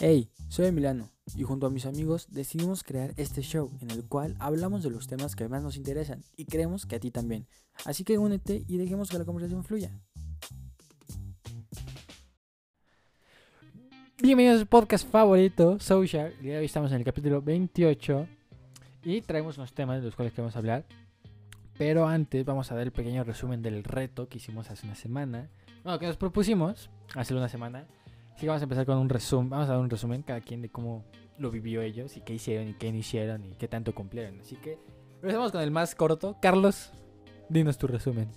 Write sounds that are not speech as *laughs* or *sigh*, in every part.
Hey, soy Emiliano y junto a mis amigos decidimos crear este show en el cual hablamos de los temas que más nos interesan y creemos que a ti también. Así que únete y dejemos que la conversación fluya. Bienvenidos a su podcast favorito, Social. De hoy estamos en el capítulo 28 y traemos unos temas de los cuales queremos hablar. Pero antes vamos a dar el pequeño resumen del reto que hicimos hace una semana. Bueno, que nos propusimos hace una semana. Así que vamos a empezar con un resumen. Vamos a dar un resumen cada quien de cómo lo vivió ellos y qué hicieron y qué no hicieron y qué tanto cumplieron. Así que empezamos con el más corto. Carlos, dinos tu resumen.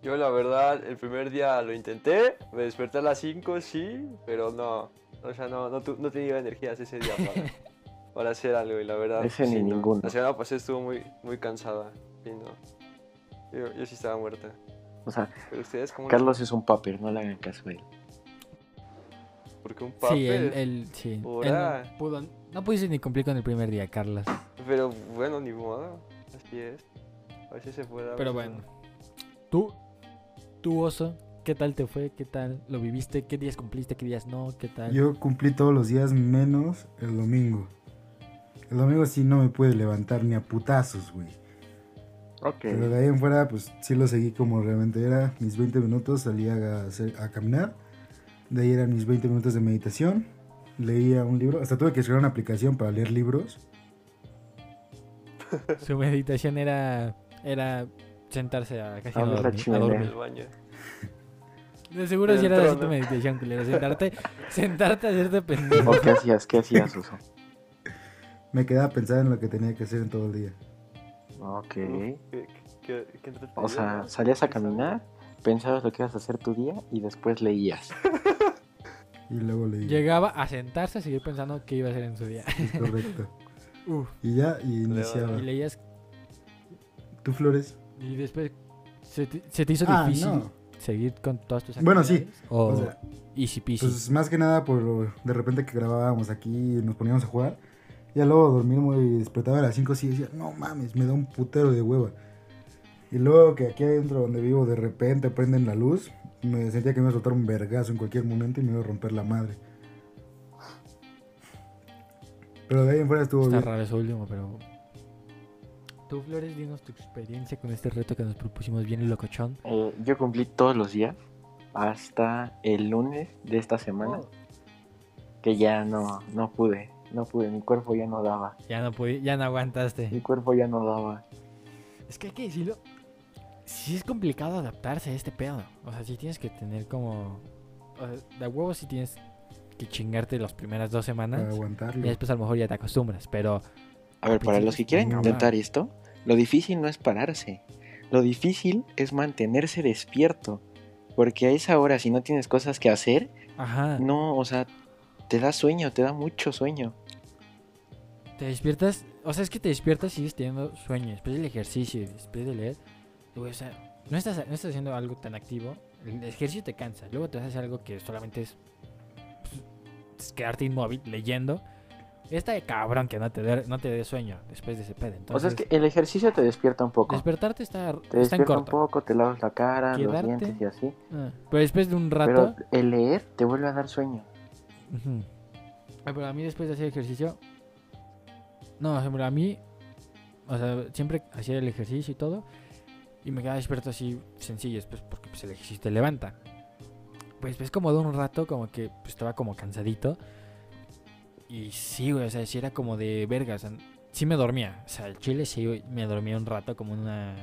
Yo la verdad, el primer día lo intenté, me desperté a las 5, sí, pero no, o sea, no, no, tu- no tenía energías ese día para, *laughs* para hacer algo y la verdad... Ese ni no. ninguno. La semana pasada estuvo muy, muy cansada, sí, no. Yo, yo sí estaba muerta, O sea, pero ustedes cómo... Carlos es un paper, no le hagan caso a él. Porque un papel... Sí, él, él- sí. Él no, pudo, no pudiste ni cumplir con el primer día, Carlos. Pero bueno, ni modo, así es. A veces se puede... Pero bueno. Tú, tú oso, ¿qué tal te fue? ¿Qué tal lo viviste? ¿Qué días cumpliste? ¿Qué días no? ¿Qué tal? Yo cumplí todos los días menos el domingo. El domingo sí no me pude levantar ni a putazos, güey. Ok. Pero de ahí en fuera, pues sí lo seguí como realmente era. Mis 20 minutos a, hacer- a caminar. De ahí eran mis 20 minutos de meditación. Leía un libro. Hasta tuve que escribir una aplicación para leer libros. *laughs* Su meditación era, era sentarse a casi A no ver la dormir, a dormir. el baño. De seguro si era así tu meditación, culero. Sentarte, *laughs* sentarte a hacerte pendejo. ¿O qué hacías? ¿Qué hacías, Uso? Me quedaba a pensar en lo que tenía que hacer en todo el día. Ok. Qué- qué- qué- qué entretenido, O sea, salías a caminar, pensabas lo que ibas a hacer tu día y después leías. *laughs* Y luego leí. Llegaba a sentarse a seguir pensando qué iba a hacer en su día. Sí, correcto. *laughs* Uf. Y ya, y iniciaba. Y leías ¿Tú, Flores? y después se te, se te hizo Ah, difícil no. seguir con todas tus Bueno, sí. actividades? O, O sea, easy peasy. Pues más que nada por de repente que grabábamos aquí y nos poníamos a jugar. Ya luego dormimos y despertaba a las 5 y decía, no mames, me da un putero de hueva. Y luego que aquí adentro donde vivo de repente prenden la luz, me sentía que me iba a soltar un vergazo en cualquier momento y me iba a romper la madre. Pero de ahí en fuera estuvo Está bien. raro eso último, pero... Tú, Flores, dinos tu experiencia con este reto que nos propusimos bien locochón. Eh, yo cumplí todos los días hasta el lunes de esta semana. Oh. Que ya no, no pude. No pude, mi cuerpo ya no daba. Ya no pude, ya no aguantaste. Mi cuerpo ya no daba. Es que hay que decirlo. Sí es complicado adaptarse a este pedo. O sea, sí tienes que tener como... O sea, de huevo sí tienes que chingarte las primeras dos Para semanas. aguantarlo. Y después a lo mejor ya te acostumbras, pero... A ver, para los que quieren No, intentar esto, lo difícil no es pararse. Lo difícil es mantenerse despierto. Porque a esa hora, si no tienes cosas que hacer, Ajá. no, o sea, te da sueño, te da mucho sueño. Te despiertas, o sea, es que te despiertas y sigues teniendo sueño. Después del ejercicio, después de leer, güey, o sea, no estás, no estás haciendo algo tan activo. El ejercicio te cansa. Luego te vas a hacer algo que solamente es, pues, es quedarte inmóvil leyendo. Está de cabrón que no te dé, no te sueño después de ese pedo. Entonces, o sea, es que el ejercicio te despierta un poco. despertarte está, Te está en un poco, te lavas la cara, Quedarte- los dientes y así. Ah, pero después de un Pero rato... el leer te vuelve a dar sueño. Ujú. Ah, Pero a mí después de hacer ejercicio. No, o sea, pero a mí. O sea, siempre hacía el ejercicio y todo. Y me quedaba despierto así sencillo, después porque pues, el ejercicio te levanta. Pues después como de un rato, como que pues, estaba como cansadito. Y sí, güey, o sea, sí era como de verga. O sea, sí me dormía. O sea, el chile sí me dormía un rato, como una,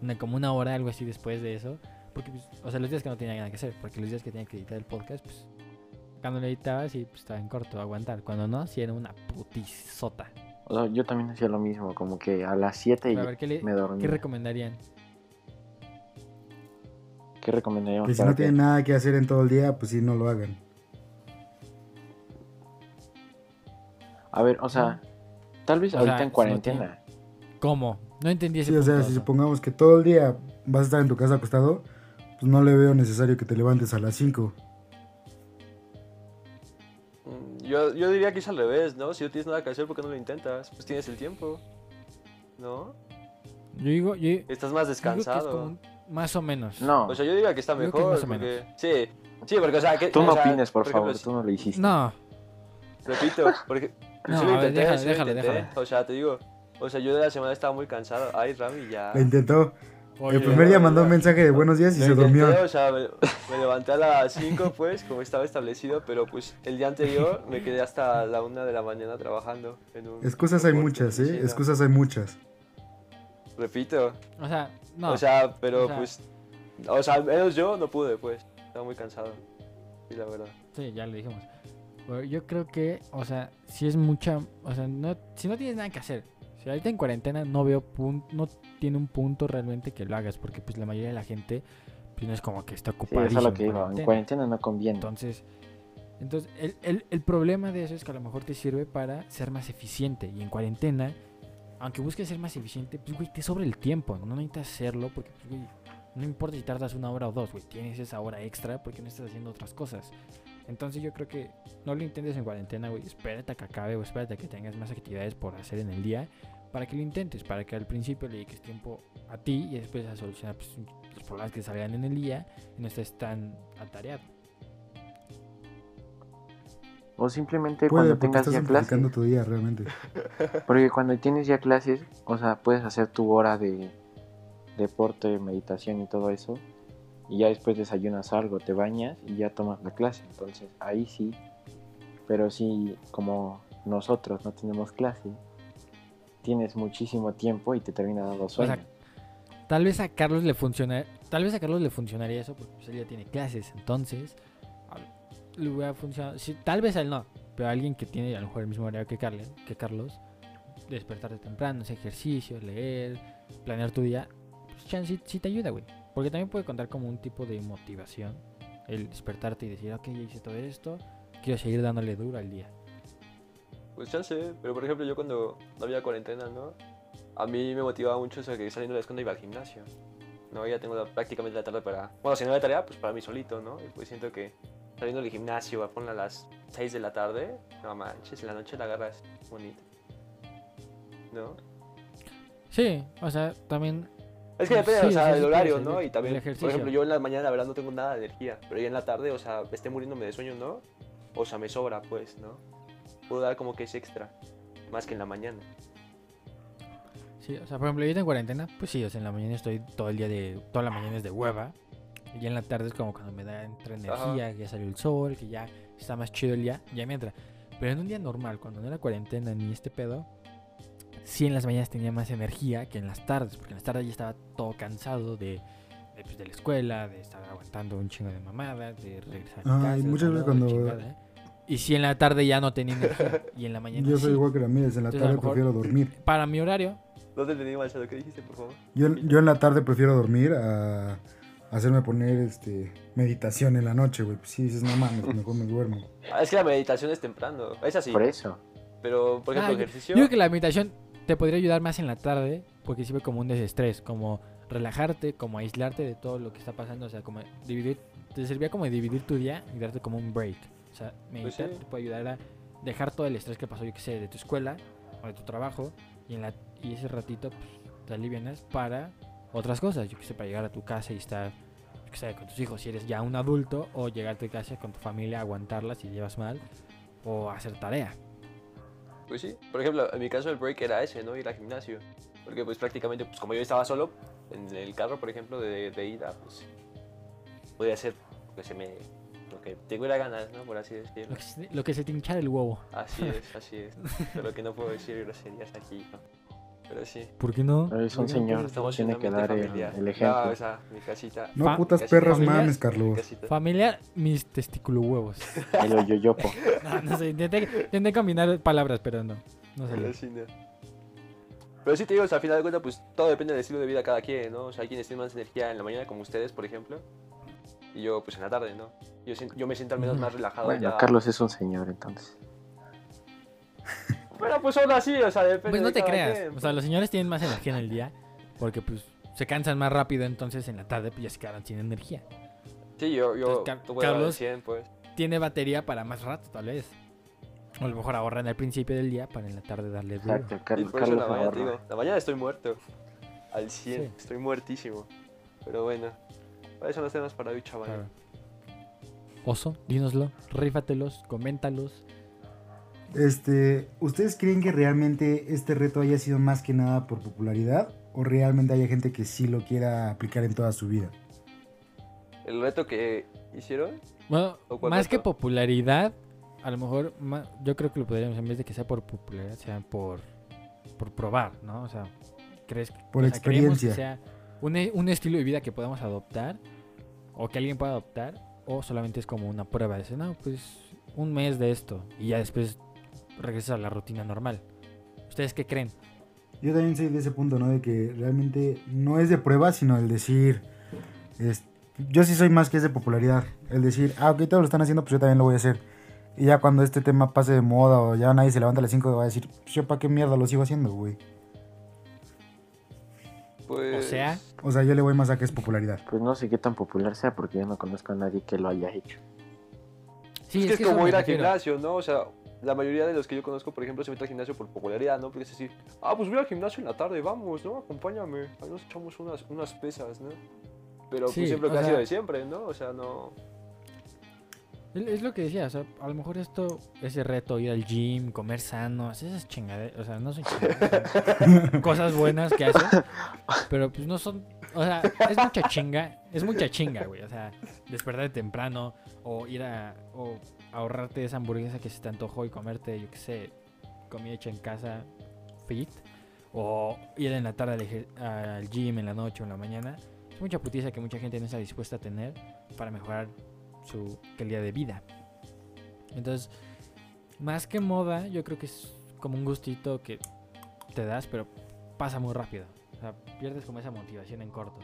una, como una hora, algo así después de eso. Porque, pues, o sea, los días que no tenía nada que hacer. Porque los días que tenía que editar el podcast, pues cuando le editaba, sí, pues estaba en corto, aguantar. Cuando no, sí era una putisota. O sea, yo también hacía lo mismo, como que a las 7 Pero a ver, ¿qué, le- me dormía. ¿qué recomendarían? ¿Qué recomendaríamos? Que si no tienen nada que hacer en todo el día, pues sí, no lo hagan. A ver, o sea, tal vez O ahorita sea, en si no cuarentena. ¿Cómo? No entendí ese Sí, o sea, punto, si supongamos que todo el día vas a estar en tu casa acostado, pues no le veo necesario que te levantes a las 5. Mm, Yo, yo diría que es al revés, ¿no? Si no tienes nada que hacer, ¿por qué no lo intentas? Pues tienes el tiempo, ¿no? Yo digo, yo, Estás más digo que es como descansado. un- más o menos. No, O sea, yo diría que está Digo que mejor. más o porque... Sí, sí, porque, o sea, que, tú no o sea, opines, por ejemplo, favor, si- tú no lo hiciste. No, repito, porque No, lo ver, intenté, déjalo, sí lo déjalo, intenté. déjalo. O sea, te digo, o sea, yo de la semana estaba muy cansado. Ay, Rami, ya. Lo intentó. Oye, el primer día mandó un mensaje de buenos días y se intenté, durmió. O sea, me, me levanté a las 5, pues, como estaba establecido, pero pues el día anterior me quedé hasta la 1 de la mañana trabajando. En un Excusas hay muchas, ¿eh? Excusas hay muchas. Repito, O sea, no. o sea, pero o sea- pues, o sea, al menos yo no pude, pues, estaba muy cansado. Sí, la verdad. Sí, ya lo dijimos. Pero yo creo que, o sea, si es mucha, o sea, no, si no tienes nada que hacer, si ahorita en cuarentena no veo punto, no tiene un punto realmente que lo hagas, porque pues la mayoría de la gente, pues no es como que está Sí, ocupada. eso es lo que digo. En cuarentena no conviene. Entonces, entonces el, el- el problema de eso es que a lo mejor te sirve para ser más eficiente. Y en cuarentena, aunque busques ser más eficiente, pues, güey, te sobra el tiempo. No necesitas hacerlo porque, pues, güey, no importa si tardas una hora o dos, güey. Tienes esa hora extra porque no estás haciendo otras cosas. Entonces yo creo que no lo intentes en cuarentena, güey. Espérate a que acabe o espérate a que tengas más actividades por hacer en el día para que lo intentes. Para que al principio le dediques tiempo a ti y después a solucionar pues, los problemas que salgan en el día y no estés tan atareado. O simplemente Puede, cuando tengas estás ya clases. tu día realmente. *laughs* Porque cuando tienes ya clases, o sea, puedes hacer tu hora de deporte, meditación y todo eso. Y ya después desayunas algo, te bañas y ya tomas la clase. Entonces ahí sí. Pero si como nosotros no tenemos clase, tienes muchísimo tiempo y te termina dando sueño. sea, Tal vez a Carlos le funciona, tal vez a Carlos le funcionaría eso porque pues, él ya tiene clases, entonces le hubiera funcionado. Sí, tal vez a él no, pero alguien que tiene a lo mejor el mismo horario que Carlos, que Carlos, despertarte temprano, hacer ejercicio, leer, planear tu día, pues chance sí, sí te ayuda, güey. Porque también puede contar como un tipo de motivación el despertarte y decir, ok, ya hice todo esto, quiero seguir dándole duro al día. Pues sé, pero por ejemplo yo cuando no había cuarentena, ¿no? A mí me motivaba mucho eso que saliendo de la escuela iba al gimnasio. No, ya tengo la- prácticamente la tarde para... Bueno, si no hay tarea, pues para mí solito, ¿no? Y pues siento que saliendo del gimnasio, a ponerla a las 6 de la tarde, no manches, en la noche la agarras bonita. ¿No? Sí, o sea, también Es que depende, Sí, o sea, del horario, ¿no? Y también, por ejemplo, yo en la mañana, la verdad, no tengo nada de energía. Pero ya en la tarde, o sea, esté muriéndome de sueño, ¿no? O sea, me sobra, pues, ¿no? Puedo dar como que es extra. Más que en la mañana. Sí, o sea, por ejemplo, yo en cuarentena, pues sí, o sea, en la mañana estoy todo el día de, toda la mañana es de hueva. Y ya en la tarde es como cuando me da entra energía, que ya salió el sol, que ya está más chido el día, ya me entra. Pero en un día normal, cuando no era cuarentena ni este pedo, sí en las mañanas tenía más energía que en las tardes, porque en las tardes ya estaba todo cansado de, de, pues, de la escuela, de estar aguantando un chingo de mamadas, de regresar a mi Ay, casa, de muchas veces cuando- chingada, ¿eh? Y sí en la tarde ya no tenía energía, y en la mañana Yo soy sí. igual que Ramírez, en la Entonces, tarde prefiero dormir. Para mi horario, No te entendí mal, ¿qué dijiste, por favor? Yo, yo en la tarde prefiero dormir a hacerme poner este meditación en la noche, güey. Pues sí, dices, no mames, mejor me duermo. *laughs* Ah, es que la meditación es temprano. Es así. Por eso. Pero, por ejemplo, Ah, yo- ejercicio. Yo creo que la meditación te podría ayudar más en la tarde porque sirve como un desestrés, como relajarte, como aislarte de todo lo que está pasando, o sea, como dividir, te servía como dividir tu día y darte como un break. O sea, meditar sí. te puede ayudar a dejar todo el estrés que pasó, yo que sé, de tu escuela o de tu trabajo y en la y ese ratito pues, te alivianas para otras cosas, yo que sé, para llegar a tu casa y estar yo que sé, con tus hijos si eres ya un adulto o llegar a tu casa con tu familia, aguantarla si llevas mal o hacer tarea. Pues sí. Por ejemplo, en mi caso el break era ese, ¿no? Ir al gimnasio. Porque, pues prácticamente, pues como yo estaba solo, en el carro, por ejemplo, de, de ida, pues. Podía hacer lo que se me. Lo que tuviera ganas, ¿no? Por así decirlo. Lo que, se- lo que se te hinchara el huevo. Así es, *laughs* así es. Pero que no puedo decir groserías aquí, ¿no? Pero sí. ¿Por qué no? Es un ¿Por qué no? señor, Estamos en tiene que dar el, el No, ejemplo. o sea, mi casita. No Fa- putas perras familiar. mames, Carlos. casita. Familiar, mis testículo huevos. *laughs* El oyoyopo. *laughs* No, no sé, intenté, intenté combinar palabras, pero no. No Pero salió. sí, no. Pero sí te digo, o sea, al final de cuentas, pues todo depende del estilo de vida de cada quien, ¿no? O sea, hay quienes tienen más energía en la mañana, como ustedes, por ejemplo. Y yo, pues en la tarde, ¿no? Yo, yo me siento al menos más relajado Bueno, ya. Carlos es un señor, entonces. Pero pues aún así, o sea, depende Pues no de te cada creas. quien, O sea, los señores tienen más energía en el día porque pues se cansan más rápido, entonces en la tarde pues ya se quedan sin energía. Sí, yo, yo, Entonces, tú Carlos- 100, pues. Tiene batería para más rato, tal vez. O a lo mejor ahorran al principio del día para en la tarde darle duro. Exacto, Y Carlos, por eso Carlos la mañana, te digo, la mañana estoy muerto. Al 100, Sí. estoy muertísimo. Pero bueno, para eso no tenemos para hoy, chaval. Claro. Oso, dínoslo, rífatelos, coméntalos. Este, ¿ustedes creen que realmente este reto haya sido más que nada por popularidad o realmente haya gente que sí lo quiera aplicar en toda su vida? El reto que hicieron, Bueno, ¿O cuál más que popularidad, a lo mejor ma- yo creo que lo podríamos, en vez de que sea por popularidad, sea por, por probar, ¿no? O sea, ¿crees que- Por o sea, creemos que experiencia. sea un, un estilo de vida que podamos adoptar o que alguien pueda adoptar o solamente es como una prueba de decir, no, pues un mes de esto y ya después regresas a la rutina normal. ¿Ustedes qué creen? Yo también soy de ese punto, ¿no? De que realmente no es de prueba, sino el decir. es- yo sí soy más que es de popularidad. El decir, ah, ok, todos lo están haciendo, pues yo también lo voy a hacer. Y ya cuando este tema pase de moda o ya nadie se levanta a las 5, va a decir, pues yo para qué mierda lo sigo haciendo, güey. pues. O sea, O sea, yo le voy más a que es popularidad. Pues no sé qué tan popular sea porque yo no conozco a nadie que lo haya hecho. sí, es que es, eso como me ir al gimnasio, ¿no? O sea, la mayoría de los que yo conozco, por ejemplo, se meten al gimnasio por popularidad, ¿no? Porque es decir, ah, pues voy al gimnasio en la tarde, vamos, ¿no? Acompáñame, ahí nos echamos unas, unas pesas, ¿no? Pero pues Sí, siempre o que ha sido de siempre, ¿no? O sea, no... Es- lo que decía, o sea, a lo mejor esto, ese reto, ir al gym, comer sano, esas chingaderas, o sea, no son *laughs* cosas buenas que haces, pero pues no son, o sea, es mucha chinga, es mucha chinga, güey, o sea, despertar temprano, o ir a, o ahorrarte esa hamburguesa que se te antojó y comerte, yo qué sé, comida hecha en casa, fit, o ir en la tarde al, gym en la noche o en la mañana, es mucha putiza que mucha gente no está dispuesta a tener para mejorar su calidad de vida. Entonces, más que moda, yo creo que es como un gustito que te das, pero pasa muy rápido. O sea, pierdes como esa motivación en corto.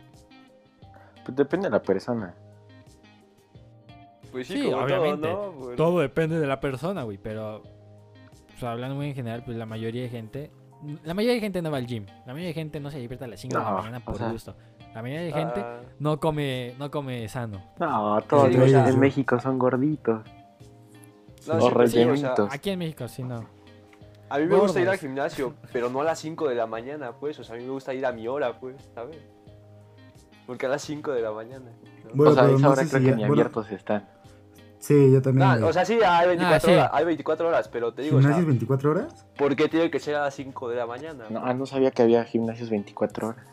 Pues depende de la persona. Pues sí, Sí, como obviamente. todo, ¿no? Pues- Todo depende de la persona, güey, pero o sea, hablando muy en general, pues la mayoría de gente, la mayoría de gente no va al gym. La mayoría de gente no se despierta a las 5 de la No, mañana o por sea- gusto. La mayoría de gente Ah, no come no come sano. No, todos Sí, o en México son gorditos. no, o sí, sí, o sea, rellenitos. Aquí en México sí no. A mí me gusta ir al gimnasio, pero no a las 5 de la mañana, pues. O sea, a mí me gusta ir a mi hora, pues, ¿sabes? Porque a las 5 de la mañana. ¿no? Bueno, o sea, pero esa no hora sé creo si que ya- ni bueno, abiertos están. Sí, yo también. Nah, o sea, sí, hay 24 sí. horas, hay 24 horas, pero te digo, o sea, ¿Gimnasios 24 horas? ¿por qué tiene que ser a las 5 de la mañana? No, ah, no sabía que había gimnasios 24 horas.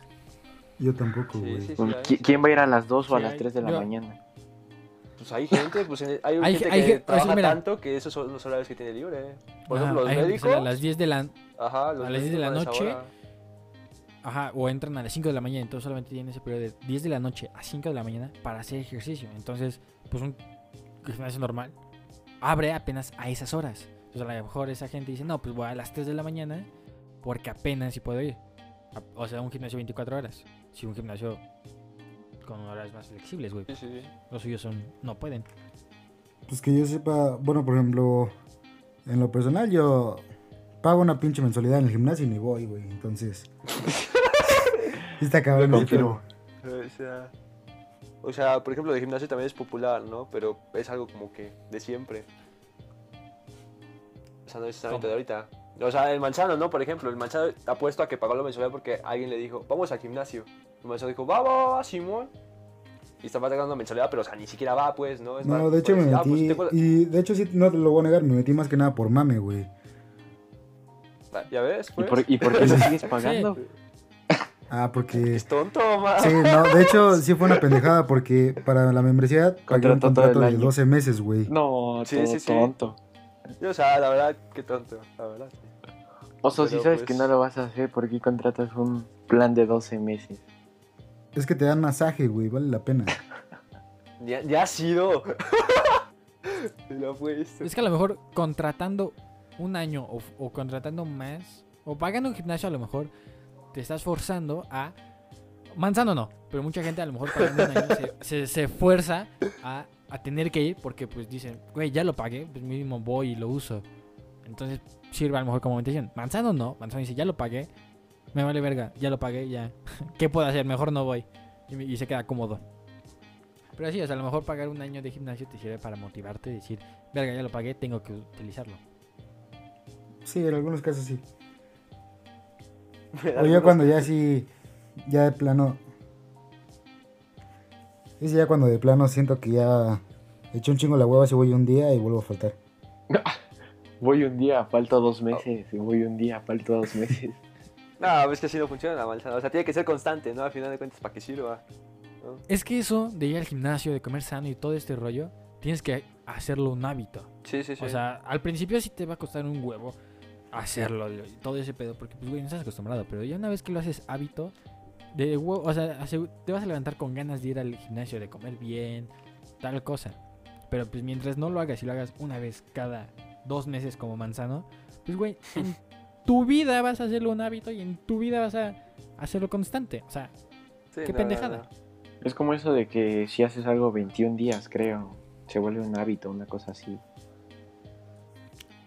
Yo tampoco, güey. sí, sí. Pues, hay, ¿qui- sí. ¿Quién va a ir a las 2 o a las hay. 3 de la Yo- mañana? Pues hay gente, pues en- hay, Hay- gente hay que sea, trabaja mira. tanto que esos son los horarios que tiene libre. Por Ajá, ejemplo, los hay médicos. a las 10 de la Ajá, los a las 10 de la noche. Ajá, o entran a las 5 de la mañana, entonces solamente tienen ese periodo de 10 de la noche a 5 de la mañana para hacer ejercicio. Entonces, pues un gimnasio normal abre apenas a esas horas. Entonces, a lo mejor esa gente dice, no, pues voy a las 3 de la mañana porque apenas si puedo ir. O sea, un gimnasio 24 horas. Si un gimnasio con horarios más flexibles, güey. Sí, sí, sí. Los suyos son, no pueden. Pues que yo sepa, bueno, por ejemplo, en lo personal yo pago una pinche mensualidad en el gimnasio y ni voy, güey. Entonces, *laughs* está cabrón pedo. O sea, o sea, por ejemplo, el gimnasio también es popular, ¿no? Pero es algo como que de siempre. O sea, no necesariamente de ahorita. O sea, el manzano, ¿no? Por ejemplo, el manzano apuesto a que pagó la mensualidad porque alguien le dijo, vamos al gimnasio. El manzano dijo, va, va, va, Simón. Y estaba pagando mensualidad, pero o sea, ni siquiera va, pues, ¿no? Es No, más, de hecho pues, me ah, pues, metí, tengo- y de hecho sí, no te lo voy a negar, me metí más que nada por mame, güey. Ah, ¿Ya ves? ¿Y Pues? por, ¿Y por qué lo sigues *laughs* pagando? Ah, porque... Es tonto, ma. Sí, no, de hecho sí fue una pendejada porque para la membresía pagué un contrato de año. 12 meses, güey. No, Sí, todo sí, sí. tonto. O sea, la verdad, qué tonto, la verdad. sí. Oso, si Pero, sabes pues- que no lo vas a hacer, ¿por qué contratas un plan de 12 meses? Es que te dan masaje, güey, vale la pena. *laughs* Ya, ya ha sido. *laughs* Es que a lo mejor contratando un año o, o contratando más, o pagando un gimnasio a lo mejor, te estás forzando a... Manzano no, pero mucha gente a lo mejor pagando un año se, se, se fuerza a, a tener que ir porque pues dicen, güey, ya lo pagué, pues mínimo voy y lo uso. Entonces sirve a lo mejor como motivación. Manzano no, Manzano dice, ya lo pagué, me vale verga, ya lo pagué, ya. *laughs* ¿Qué puedo hacer? Mejor no voy. Y, y se queda cómodo. Pero sí, o sea, a lo mejor pagar un año de gimnasio te sirve para motivarte y decir, verga, ya lo pagué, tengo que utilizarlo. Sí, en algunos casos sí. *laughs* O ya cuando ya sí, ya de plano... Es ya cuando de plano siento que ya he hecho un chingo la hueva si voy un día y vuelvo a faltar. *laughs* Voy un día, falto dos meses. Voy un día, falto dos meses. No, es que así no funciona la manzana. O sea, tiene que ser constante, ¿no? Al final de cuentas, ¿para qué sirva? ¿no? Es que eso de ir al gimnasio, de comer sano y todo este rollo, tienes que hacerlo un hábito. Sí, sí, sí. O sea, al principio sí te va a costar un huevo hacerlo, y todo ese pedo, porque pues, güey, no estás acostumbrado. Pero ya una vez que lo haces hábito, de huevo, o sea, te vas a levantar con ganas de ir al gimnasio, de comer bien, tal cosa. Pero pues mientras no lo hagas y lo hagas una vez cada dos meses como manzano, pues güey, en *laughs* tu vida vas a hacerlo un hábito y en tu vida vas a hacerlo constante. O sea, Sí, qué no, pendejada. no, no. Es como eso de que si haces algo 21 días, creo, se vuelve un hábito, una cosa así.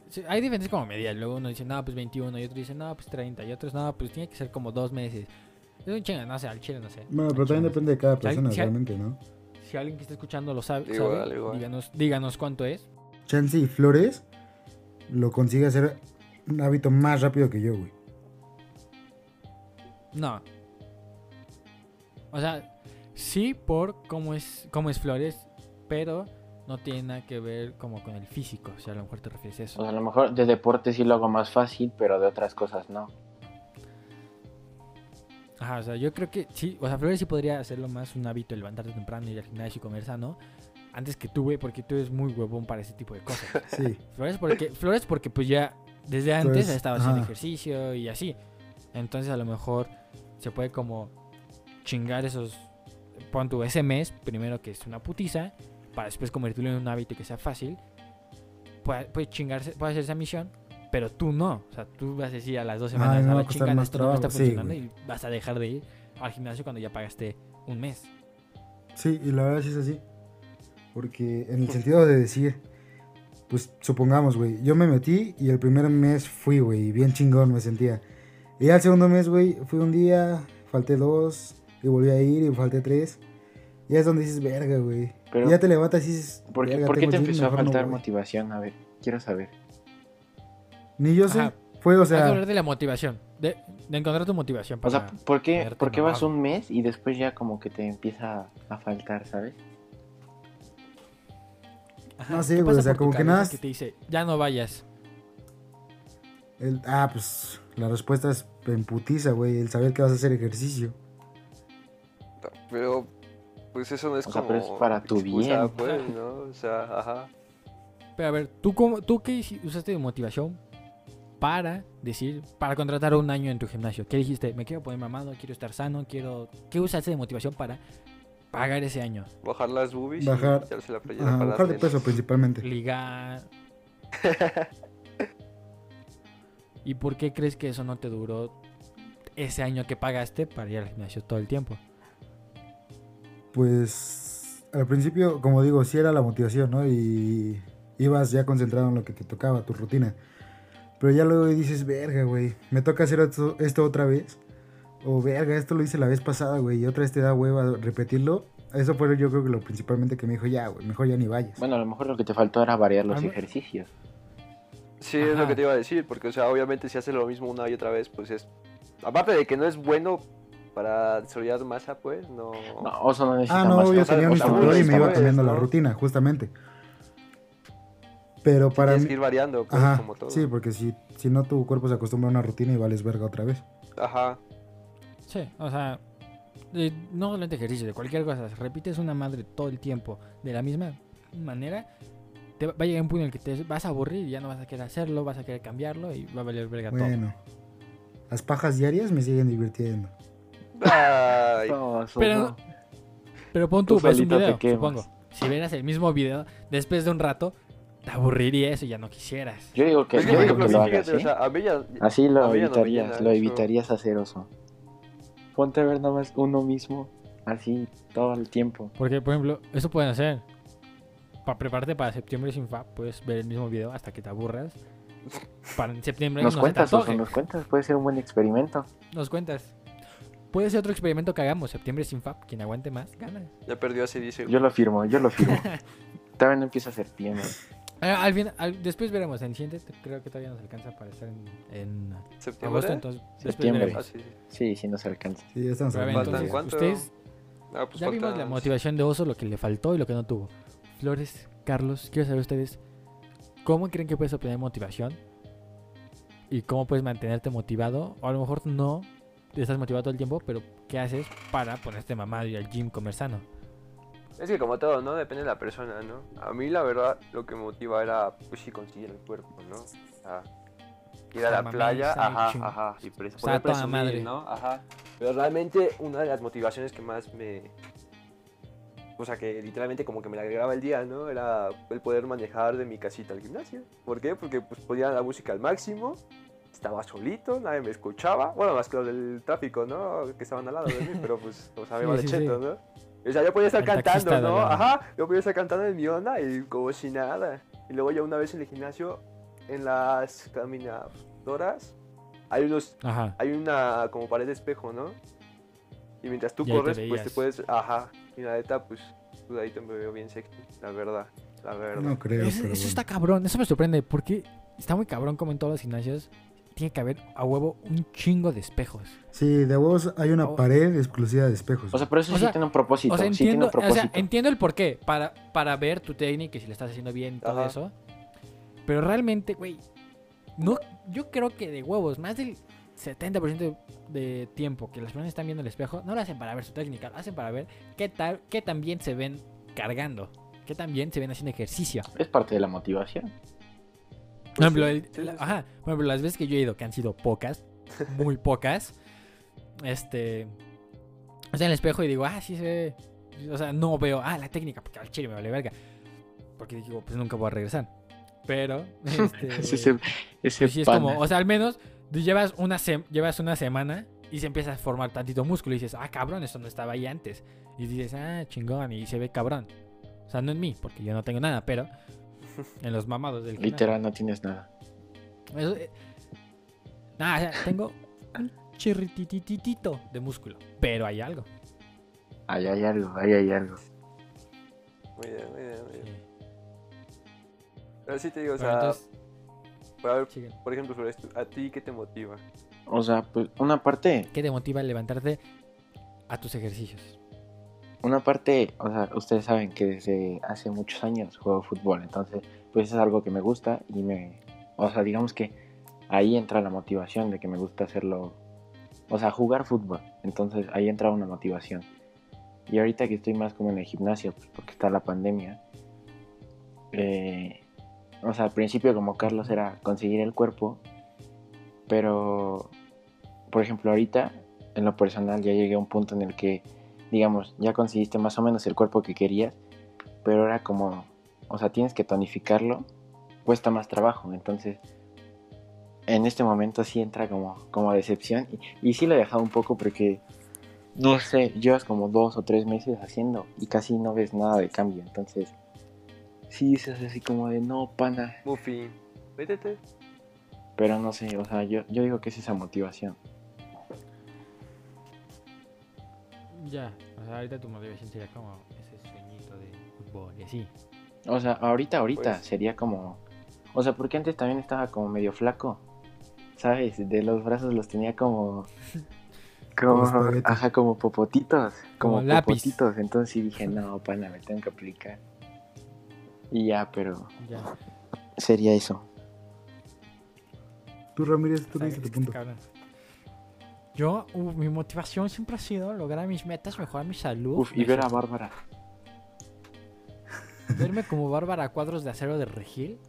Sí, hay diferentes como medidas. Luego uno dice, no, pues 21. Y otro dice, no, pues 30. Y otros, no, pues tiene que ser como dos meses. Es un chingo, no sé, al chile no sé. Bueno, pero también depende de cada Si alguien- persona, si realmente, ¿no? Si alguien que está escuchando lo sabe, Igual, sabe, igual. Díganos, díganos cuánto es. Chance y Flores lo consigue hacer un hábito más rápido que yo, güey. No. O sea, sí por cómo es, cómo es Flores, pero no tiene nada que ver como con el físico. O sea, a lo mejor te refieres a eso. O sea, a lo mejor de deporte sí lo hago más fácil, pero de otras cosas no. Ajá, o sea, yo creo que sí, o sea, Flores sí podría hacerlo más un hábito, el levantarte temprano, ir al gimnasio y comer sano, antes que tú, güey, porque tú eres muy huevón para ese tipo de cosas. *laughs* Sí. Flores porque, Flores porque pues ya desde antes ha estado haciendo ajá. ejercicio y así. Entonces a lo mejor se puede como chingar esos, pon tu ese mes, primero que es una putiza, para después convertirlo en un hábito que sea fácil. Puede, puede chingarse, puede hacer esa misión, pero tú no. O sea, tú vas a decir a las dos Ay, semanas, me a la chingada, esto no me está trabajo, sí, funcionando güey. y vas a dejar de ir al gimnasio cuando ya pagaste un mes. Sí, y la verdad sí es así. Porque en el sentido de decir, pues supongamos, güey, yo me metí y el primer mes fui, güey, y bien chingón me sentía. Y al segundo mes, güey, fui un día, falté dos, y volví a ir y falté tres. Y es donde dices, verga, güey. Pero- Y ya te levantas y dices, ¿Por qué, "Verga, por qué tengo te empezó a no faltar voy". motivación? A ver, quiero saber. Ni yo sé. Ajá. Fue, o Hay que hablar sea, de la motivación, de, de encontrar tu motivación. O sea, ¿por qué, por qué vas un mes y después ya como que te empieza a faltar, ¿sabes? Ajá, no sé, ¿qué güey, o sea, como que nada- que te dice, ya no vayas. el- ah, pues la respuesta es en putiza, güey, el saber que vas a hacer ejercicio. Pero, pues eso no es O sea, como. pero es para tu excusa, bien. pues, *laughs* ¿no? O sea, ajá. Pero a ver, ¿tú, cómo, tú qué usaste de motivación para decir, para contratar un año en tu gimnasio? ¿Qué dijiste? Me quiero poner mamado, quiero estar sano, quiero... ¿Qué usaste de motivación para pagar ese año? Bajar las boobies Bajar- y quitarse la playera Ajá, para bajar de peso principalmente. Ligar... *laughs* ¿Y por qué crees que eso no te duró ese año que pagaste para ir al gimnasio todo el tiempo? Pues al principio, como digo, sí era la motivación, ¿no? Y ibas ya concentrado en lo que te tocaba, tu rutina. Pero ya luego dices, verga, güey, me toca hacer esto, esto otra vez. O verga, esto lo hice la vez pasada, güey, y otra vez te da hueva repetirlo. Eso fue yo creo que lo principalmente que me dijo, ya, güey, mejor ya ni vayas. Bueno, a lo mejor lo que te faltó era variar los ejercicios. Sí, es lo que te iba a decir, porque, o sea, obviamente si haces lo mismo una y otra vez, pues es. Aparte de que no es bueno para desarrollar masa, pues, no. No, Oso no necesita Ah, no, más. yo tenía un o sea, instructor y esta me iba cambiando la rutina, justamente. Pero para Tienes mí... que ir variando, pues, Ajá, como todo. sí, porque si, si no tu cuerpo se acostumbra a una rutina y vales verga otra vez. Ajá. Sí, o sea, de- no solamente ejercicio, de cualquier cosa. Si repites una madre todo el tiempo de la misma manera, te va a llegar un punto en el que te vas a aburrir y ya no vas a querer hacerlo, vas a querer cambiarlo y va a valer verga todo. Bueno, las pajas diarias me siguen divirtiendo. Ay, No, Pero-. Pero pon tú, Tú ves un video, supongo. Si vieras el mismo video, después de un rato, te aburriría eso y ya no quisieras. Yo digo que, yo digo que lo hagas, fíjate, o sea, a mí ya. Así a lo no evitarías, lo evitarías hacer oso. Ponte a ver nada más uno mismo, así todo el tiempo. Porque, por ejemplo, eso pueden hacer. Para prepararte para septiembre sin FAP, puedes ver el mismo video hasta que te aburras. Para en septiembre Nos no cuentas, se te Oso, antoje. nos cuentas, puede ser un buen experimento. Nos cuentas. Puede ser otro experimento que hagamos. Septiembre sin FAP. Quien aguante más, gana. Ya perdió así, dice. Yo lo firmo, yo lo firmo. *laughs* Todavía no empieza septiembre. Ah, al fin, al- después veremos. En el siguiente te- creo que todavía nos alcanza para estar en, en ¿Septiembre? agosto. Entonces, Septiembre. Ah, sí, sí. Sí, sí nos alcanza. Sí, ya estamos entonces, cuánto? ustedes Ah, pues ya vimos la motivación de Oso, lo que le faltó y lo que no tuvo. Flores, Carlos, quiero saber ustedes ¿cómo creen que puedes obtener motivación? ¿Y cómo puedes mantenerte motivado? O a lo mejor no estás motivado todo el tiempo, pero ¿qué haces para ponerte mamado y al gym comer sano? Es que como todo, ¿no? Depende de la persona, ¿no? A mí la verdad lo que me motiva era, pues sí, conseguir el cuerpo, ¿no? O sea, ir a la playa, ajá, ajá, y pres- poder presumir, madre. ¿no? Ajá. Pero realmente una de las motivaciones que más me... O sea, que literalmente como que me alegraba el día, ¿no? Era el poder manejar de mi casita al gimnasio. ¿Por qué? Porque pues ponía la música al máximo, estaba solito, nadie me escuchaba. Bueno, más que lo del tráfico, ¿no? Que estaban al lado de mí, *laughs* pero pues, o sea, me Sí, vale sí, cheto, sí. ¿no? O sea, yo podía estar El cantando, ¿no? Ajá, yo podía estar cantando en mi onda y como si nada. Y luego ya una vez en el gimnasio, en las caminadoras, hay unos, Ajá. hay una como pared de espejo, ¿no? Y mientras tú Y ahí te corres, pues te puedes, ajá. Y la neta, pues, pues ahí te me veo bien sexy, la verdad, la verdad. No creo, Eso, pero eso bueno. está cabrón, eso me sorprende, porque está muy cabrón como en todos los gimnasios tiene que haber a huevo un chingo de espejos. Sí, de vos hay una Oh. pared exclusiva de espejos. O sea, pero eso O sí sea, tiene un propósito. O sea, sí tiene entiendo, un o sea, propósito. entiendo el porqué, para, para ver tu técnica y si le estás haciendo bien y todo Ajá. eso. Pero realmente, güey, no, yo creo que de huevos, más del 70% de, de tiempo que las personas están viendo el espejo, no lo hacen para ver su técnica, lo hacen para ver qué tal, qué tan bien se ven cargando, qué tan bien se ven haciendo ejercicio. Es parte de la motivación. Por ejemplo, sí, el- sí, sí, la- sí. ajá, por ejemplo, las veces que yo he ido, que han sido pocas, *laughs* muy pocas, este, o sea, en el espejo y digo, ah, sí se ve, o sea, no veo, ah, la técnica, porque al chile me vale verga, porque digo, pues nunca voy a regresar, pero, *laughs* este, Es *laughs* ese, ese pues es como, o sea, al menos llevas una, llevas una semana y se empieza a formar tantito músculo y dices, ah, cabrón, esto no estaba ahí antes, y dices, ah, chingón, y se ve cabrón, o sea, no en mí, porque yo no tengo nada, pero en los mamados del gimnasio. Literal, no tienes nada. Eso, eh, nada, o sea, tengo un chirritititito de músculo, pero hay algo. Ahí hay algo, ahí hay algo. Muy bien, muy bien, muy Sí. bien. Pero sí te digo, o sea, entonces, sigue. por ejemplo, sobre esto, ¿a ti qué te motiva? O sea, pues una parte, ¿qué te motiva a levantarte a tus ejercicios? Una parte, o sea, ustedes saben que desde hace muchos años juego fútbol, entonces, pues es algo que me gusta y me, o sea, digamos que ahí entra la motivación de que me gusta hacerlo, o sea, jugar fútbol, entonces ahí entra una motivación. Y ahorita que estoy más como en el gimnasio, pues porque está la pandemia, eh, o sea, al principio como Carlos era conseguir el cuerpo, pero, por ejemplo, ahorita, en lo personal, ya llegué a un punto en el que, digamos, ya conseguiste más o menos el cuerpo que querías, pero era como, o sea, tienes que tonificarlo, cuesta más trabajo, entonces, en este momento sí entra como, como decepción, y, y sí lo he dejado un poco porque, no sé, llevas como dos o tres meses haciendo y casi no ves nada de cambio, entonces, sí dices así como de, no, pana, Muffin, métete. pero no sé, o sea, yo, yo digo que es esa motivación. Ya, o sea, ahorita tu motivación sería como ese sueñito de fútbol y así. O sea, ahorita, ahorita Pues- sería como. O sea, porque antes también estaba como medio flaco. ¿Sabes? De los brazos los tenía como. *laughs* Como. Ajá, como popotitos. Como, Como lápiz. popotitos. Entonces sí dije, *laughs* no, pana, me tengo que aplicar. Y ya, pero. Ya. Sería eso. Tú, Ramírez, tú dices es tu que punto. cabrón. Yo, uh, mi motivación siempre ha sido lograr mis metas, mejorar mi salud. Uf, y ver a Bárbara. *laughs* verme como Bárbara Cuadros de Acero de Regil.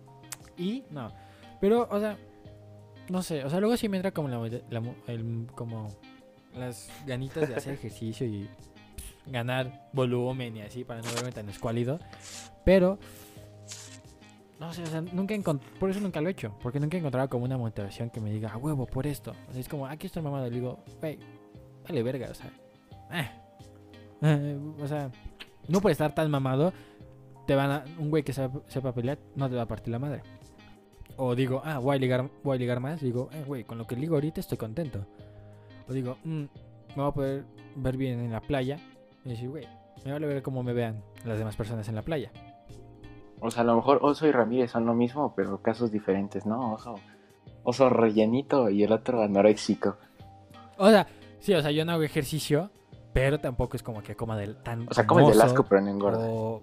Y no. Pero, o sea, no sé. O sea, luego sí me entra como la, la el- como las ganitas de hacer *laughs* ejercicio y ganar volumen y así para no verme tan escuálido. Pero, no sé, o sea, nunca por eso nunca lo he hecho. Porque nunca he encontrado como una motivación que me diga, a huevo, por esto. O sea, es como, aquí estoy mamado. Le digo, güey, vale verga, o sea. eh. Eh, o sea, no por estar tan mamado, te van a, un güey que sepa, sepa pelear no te va a partir la madre. O digo, ah, voy a ligar, voy a ligar más. Digo, eh, güey, con lo que ligo ahorita estoy contento. O digo, mm, me voy a poder ver bien en la playa. Y decir, güey, me vale ver cómo me vean las demás personas en la playa. O sea, a lo mejor Oso y Ramírez son lo mismo, pero casos diferentes, ¿no? Oso, oso rellenito y el otro anoréxico. O sea, sí, o sea, yo no hago ejercicio, pero tampoco es como que coma del tan. O sea, comes del asco, pero no engorda. O...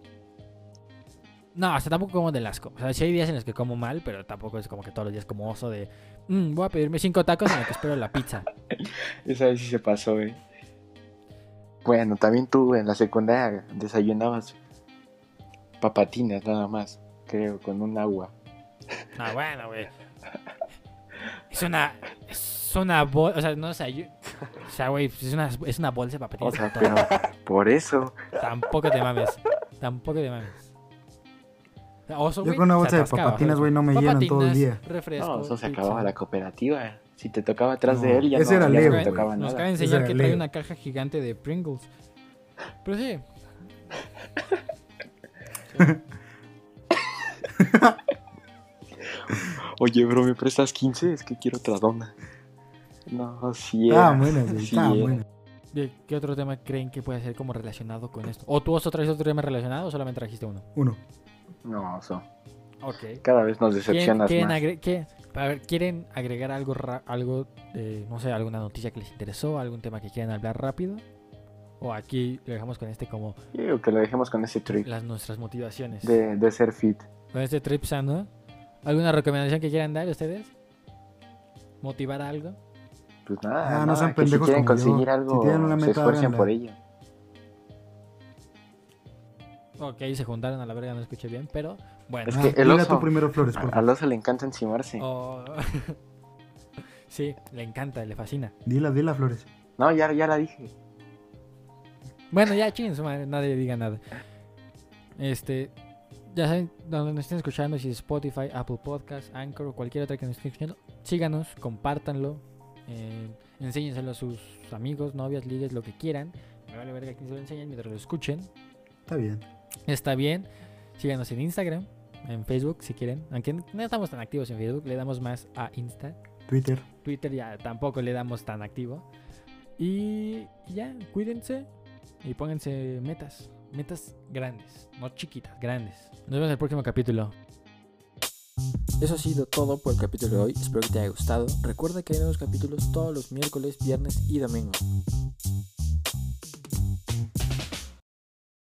No, o sea, tampoco como del asco. O sea, sí hay días en los que como mal, pero tampoco es como que todos los días como oso de. "Mm, voy a pedirme cinco tacos en lo que espero la pizza. *laughs* Esa vez sí se pasó, eh. Bueno, también tú en la secundaria desayunabas papatinas nada más, creo, con un agua. Ah, bueno, güey. Es una. Es una bolsa. O sea, no sé. yo- O sea, güey, pues es una, es una bolsa de O papetitas. sea, pero por eso. Tampoco te mames. Tampoco te mames. O sea, Oso, Yo con una bolsa de papatinas, güey, no me llenan todo el Papatinas, día. Refresco. No, eso se pizza. acababa la cooperativa. Si te tocaba atrás No, de él, ya ese no, era ya Leo, no tocaba Nos nada. cabe de enseñar era que trae Leo. una caja gigante de Pringles. Pero sí. *laughs* Oye, bro, ¿me prestas 15? Es que quiero otra dona. No, sí Ah, era. Sí Ah, era. buenas. ¿De ¿Qué otro tema creen que puede ser como relacionado con esto? ¿O tú oso traes otro tema relacionado o solamente trajiste uno? Uno. No, oso. Ok. Cada vez nos ¿Quieren, decepcionas quieren, más. agre- qué- a ver, ¿quieren agregar algo, ra- algo eh, no sé, alguna noticia que les interesó, algún tema que quieran hablar rápido? ¿O aquí lo dejamos con este como Yo digo que lo dejemos con ese trip las nuestras motivaciones? de, de ser fit. Con este trip sano. ¿Alguna recomendación que quieran dar ustedes? ¿Motivar a algo? Pues nada, Ah, no sean que si pendejos quieren como yo. conseguir Si algo, tienen una se esfuercen por ello. Ok, se juntaron a la verga, no escuché bien, pero bueno. Es Ah, que el dile a oso- primero, Flores, por. Al oso le encanta encimarse. Oh. *laughs* sí, le encanta, le fascina. Dila, dila, Flores. No, ya, ya la dije. Bueno, ya chinguen su madre, nadie diga nada. Este, ya saben, donde nos estén escuchando, si es Spotify, Apple Podcast, Anchor o cualquier otra que nos estén escuchando, síganos, compártanlo, eh, enséñenselo a sus amigos, novias, ligues, lo que quieran. Me vale verga que se lo enseñen mientras lo escuchen. Está bien. Está bien. Síganos en Instagram, en Facebook si quieren. Aunque no estamos tan activos en Facebook, le damos más a Insta. Twitter. Twitter ya tampoco le damos tan activo. Y ya, cuídense y pónganse metas. Metas grandes, no chiquitas, grandes. Nos vemos en el próximo capítulo. Eso ha sido todo por el capítulo de hoy. Espero que te haya gustado. Recuerda que hay nuevos capítulos todos los miércoles, viernes y domingo.